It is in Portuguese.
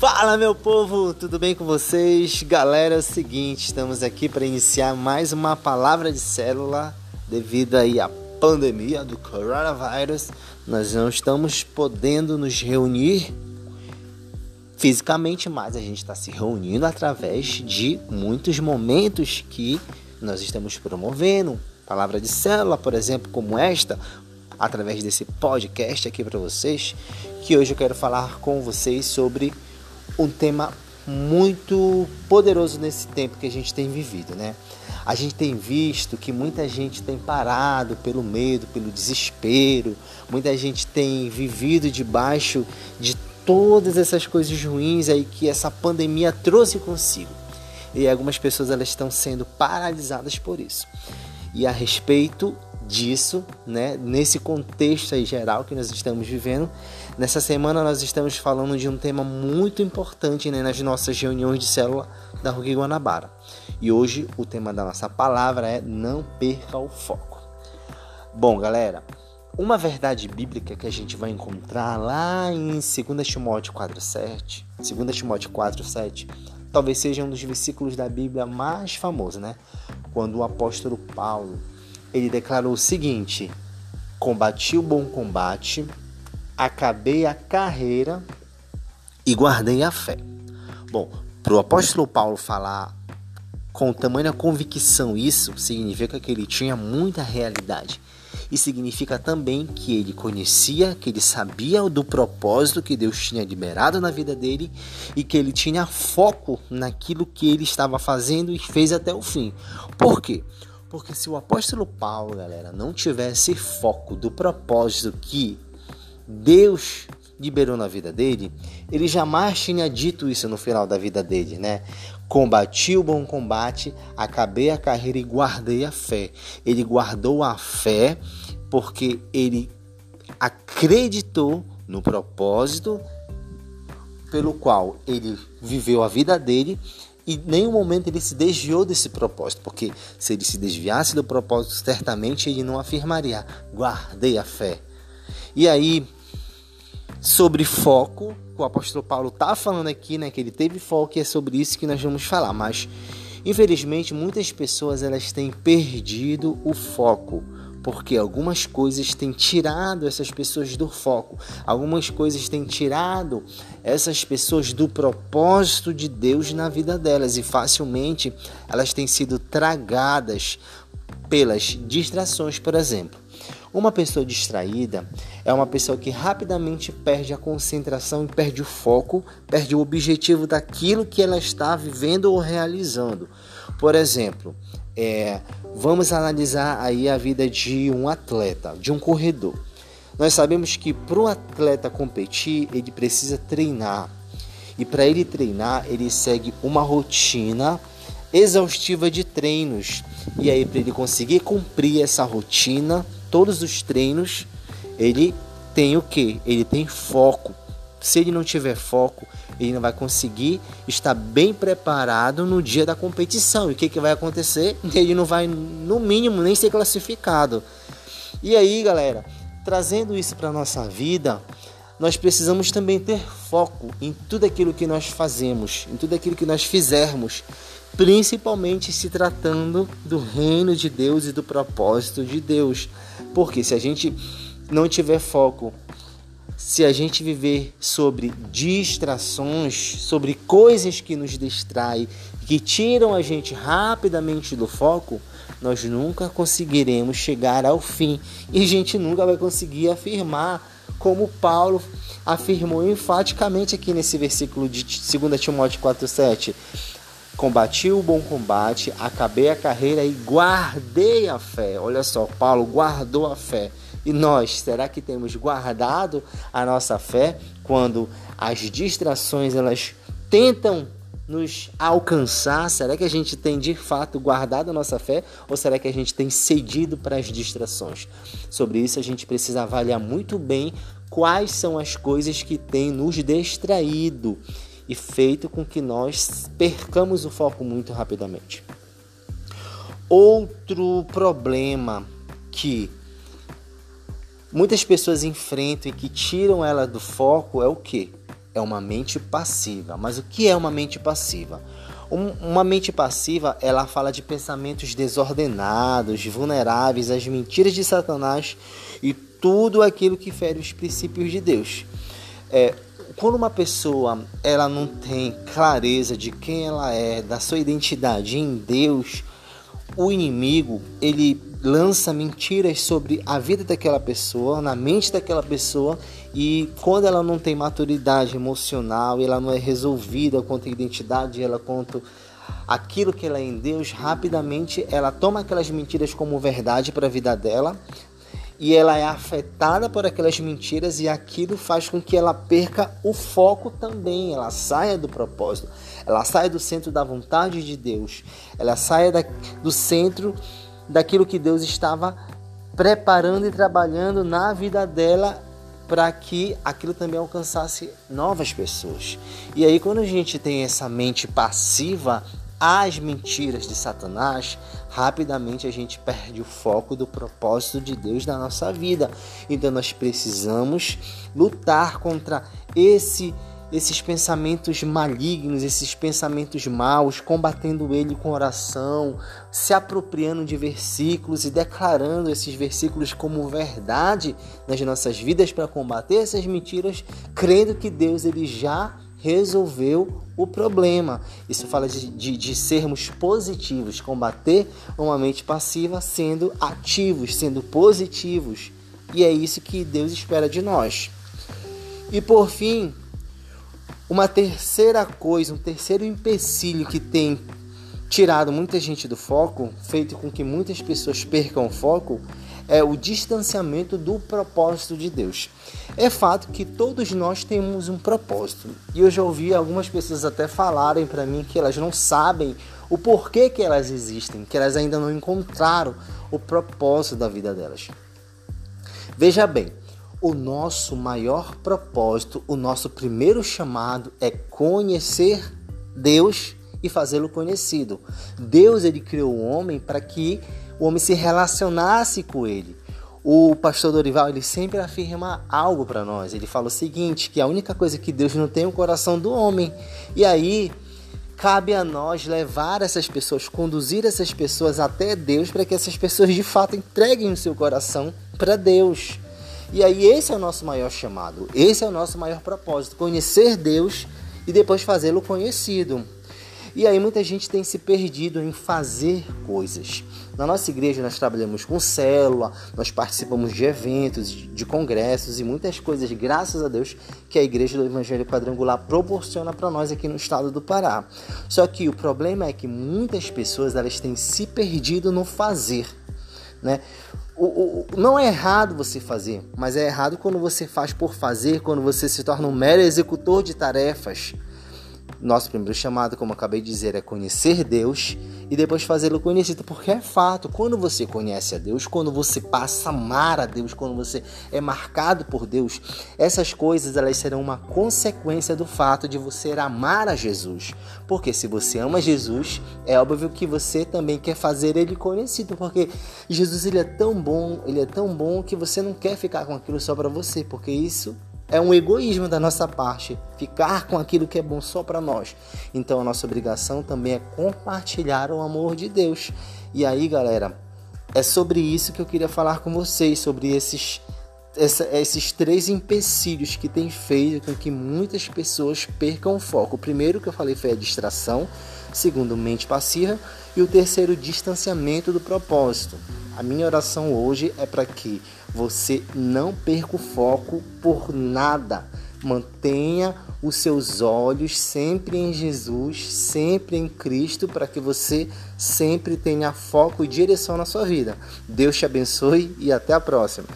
Fala meu povo, tudo bem com vocês? Galera, é o seguinte, estamos aqui para iniciar mais uma palavra de célula devido aí à pandemia do coronavírus. Nós não estamos podendo nos reunir fisicamente, mas a gente está se reunindo através de muitos momentos que nós estamos promovendo. Palavra de célula, por exemplo, como esta, através desse podcast aqui para vocês, que hoje eu quero falar com vocês sobre um tema muito poderoso nesse tempo que a gente tem vivido, né? A gente tem visto que muita gente tem parado pelo medo, pelo desespero, muita gente tem vivido debaixo de todas essas coisas ruins aí que essa pandemia trouxe consigo. E algumas pessoas elas estão sendo paralisadas por isso. E a respeito disso, né, nesse contexto aí geral que nós estamos vivendo, nessa semana nós estamos falando de um tema muito importante né, nas nossas reuniões de célula da Rugui Guanabara. E hoje o tema da nossa palavra é não perca o foco. Bom, galera, uma verdade bíblica que a gente vai encontrar lá em 2 Timóteo 4:7, 2 Timóteo 4:7, talvez seja um dos versículos da Bíblia mais famosos, né? Quando o apóstolo Paulo ele declarou o seguinte: Combati o bom combate, acabei a carreira e guardei a fé. Bom, para o apóstolo Paulo falar com tamanha convicção isso, significa que ele tinha muita realidade. E significa também que ele conhecia, que ele sabia do propósito que Deus tinha liberado na vida dele e que ele tinha foco naquilo que ele estava fazendo e fez até o fim. Por quê? Se o apóstolo Paulo, galera, não tivesse foco do propósito que Deus liberou na vida dele, ele jamais tinha dito isso no final da vida dele, né? Combati o bom combate, acabei a carreira e guardei a fé. Ele guardou a fé porque ele acreditou no propósito pelo qual ele viveu a vida dele e nenhum momento ele se desviou desse propósito, porque se ele se desviasse do propósito, certamente ele não afirmaria: guardei a fé. E aí, sobre foco, o apóstolo Paulo está falando aqui, né, que ele teve foco e é sobre isso que nós vamos falar, mas infelizmente muitas pessoas elas têm perdido o foco porque algumas coisas têm tirado essas pessoas do foco, algumas coisas têm tirado essas pessoas do propósito de Deus na vida delas e facilmente elas têm sido tragadas pelas distrações, por exemplo. Uma pessoa distraída é uma pessoa que rapidamente perde a concentração e perde o foco, perde o objetivo daquilo que ela está vivendo ou realizando. Por exemplo, é, vamos analisar aí a vida de um atleta, de um corredor. Nós sabemos que para o atleta competir, ele precisa treinar. E para ele treinar, ele segue uma rotina exaustiva de treinos. E aí, para ele conseguir cumprir essa rotina, todos os treinos, ele tem o que? Ele tem foco. Se ele não tiver foco, ele não vai conseguir estar bem preparado no dia da competição. E o que, que vai acontecer? Ele não vai, no mínimo, nem ser classificado. E aí, galera, trazendo isso para a nossa vida, nós precisamos também ter foco em tudo aquilo que nós fazemos, em tudo aquilo que nós fizermos, principalmente se tratando do reino de Deus e do propósito de Deus. Porque se a gente não tiver foco se a gente viver sobre distrações, sobre coisas que nos distraem, que tiram a gente rapidamente do foco, nós nunca conseguiremos chegar ao fim e a gente nunca vai conseguir afirmar como Paulo afirmou enfaticamente aqui nesse versículo de 2 Timóteo 4:7. Combati o bom combate, acabei a carreira e guardei a fé. Olha só, Paulo guardou a fé. E nós, será que temos guardado a nossa fé quando as distrações elas tentam nos alcançar? Será que a gente tem de fato guardado a nossa fé ou será que a gente tem cedido para as distrações? Sobre isso a gente precisa avaliar muito bem quais são as coisas que têm nos distraído e feito com que nós percamos o foco muito rapidamente. Outro problema que muitas pessoas enfrentam e que tiram ela do foco é o que? é uma mente passiva. Mas o que é uma mente passiva? uma mente passiva, ela fala de pensamentos desordenados, vulneráveis às mentiras de Satanás e tudo aquilo que fere os princípios de Deus. É, quando uma pessoa ela não tem clareza de quem ela é, da sua identidade em Deus, o inimigo ele lança mentiras sobre a vida daquela pessoa, na mente daquela pessoa, e quando ela não tem maturidade emocional, ela não é resolvida quanto à identidade, ela quanto aquilo que ela é em Deus, rapidamente ela toma aquelas mentiras como verdade para a vida dela, e ela é afetada por aquelas mentiras e aquilo faz com que ela perca o foco também, ela saia do propósito, ela saia do centro da vontade de Deus, ela saia da, do centro daquilo que Deus estava preparando e trabalhando na vida dela para que aquilo também alcançasse novas pessoas. E aí quando a gente tem essa mente passiva, às mentiras de Satanás, rapidamente a gente perde o foco do propósito de Deus na nossa vida. Então nós precisamos lutar contra esse esses pensamentos malignos, esses pensamentos maus, combatendo ele com oração, se apropriando de versículos e declarando esses versículos como verdade nas nossas vidas para combater essas mentiras, crendo que Deus ele já resolveu o problema. Isso fala de, de, de, sermos positivos, combater uma mente passiva sendo ativos, sendo positivos. E é isso que Deus espera de nós. E por fim, uma terceira coisa, um terceiro empecilho que tem tirado muita gente do foco, feito com que muitas pessoas percam o foco, é o distanciamento do propósito de Deus. É fato que todos nós temos um propósito. E eu já ouvi algumas pessoas até falarem para mim que elas não sabem o porquê que elas existem, que elas ainda não encontraram o propósito da vida delas. Veja bem, o nosso maior propósito, o nosso primeiro chamado é conhecer Deus e fazê-lo conhecido. Deus ele criou o homem para que o homem se relacionasse com ele. O pastor Dorival ele sempre afirma algo para nós. Ele fala o seguinte: que a única coisa que Deus não tem é o coração do homem. E aí cabe a nós levar essas pessoas, conduzir essas pessoas até Deus para que essas pessoas de fato entreguem o seu coração para Deus. E aí esse é o nosso maior chamado, esse é o nosso maior propósito: conhecer Deus e depois fazê-lo conhecido. E aí muita gente tem se perdido em fazer coisas. Na nossa igreja nós trabalhamos com célula, nós participamos de eventos, de congressos e muitas coisas, graças a Deus, que a igreja do Evangelho Quadrangular proporciona para nós aqui no estado do Pará. Só que o problema é que muitas pessoas elas têm se perdido no fazer, né? O, o, não é errado você fazer, mas é errado quando você faz por fazer, quando você se torna um mero executor de tarefas. Nosso primeiro chamado, como acabei de dizer, é conhecer Deus e depois fazê-lo conhecido, porque é fato, quando você conhece a Deus, quando você passa a amar a Deus, quando você é marcado por Deus, essas coisas elas serão uma consequência do fato de você amar a Jesus. Porque se você ama Jesus, é óbvio que você também quer fazer ele conhecido, porque Jesus ele é tão bom, ele é tão bom que você não quer ficar com aquilo só para você, porque isso é um egoísmo da nossa parte ficar com aquilo que é bom só para nós. Então a nossa obrigação também é compartilhar o amor de Deus. E aí, galera, é sobre isso que eu queria falar com vocês, sobre esses essa, esses três empecilhos que tem feito com que muitas pessoas percam o foco. O primeiro que eu falei foi a distração, segundo, mente passiva, e o terceiro, distanciamento do propósito. A minha oração hoje é para que você não perca o foco por nada. Mantenha os seus olhos sempre em Jesus, sempre em Cristo, para que você sempre tenha foco e direção na sua vida. Deus te abençoe e até a próxima.